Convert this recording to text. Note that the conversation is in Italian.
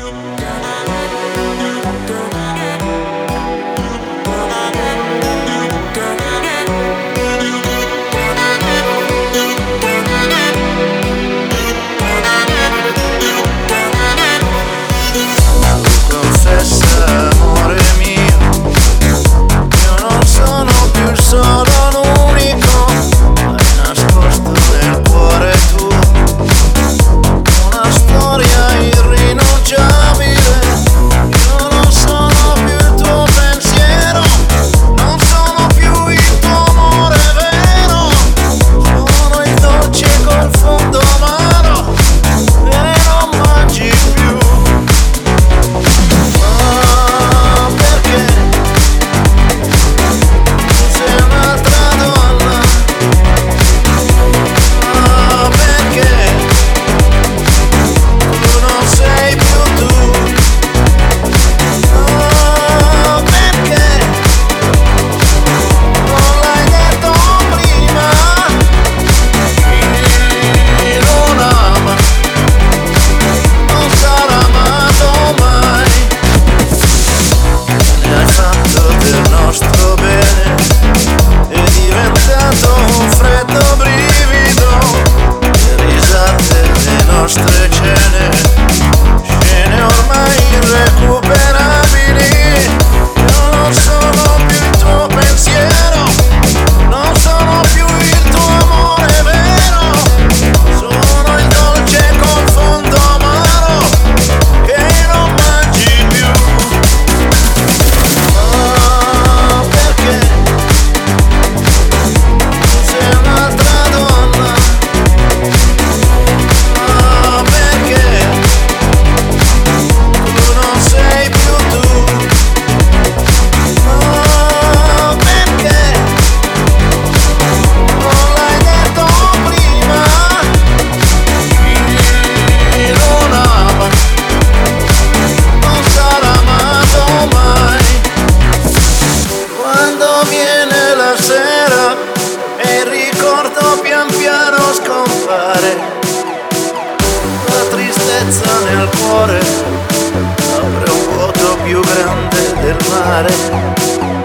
you. Tristezza nel cuore apre un vuoto più grande del mare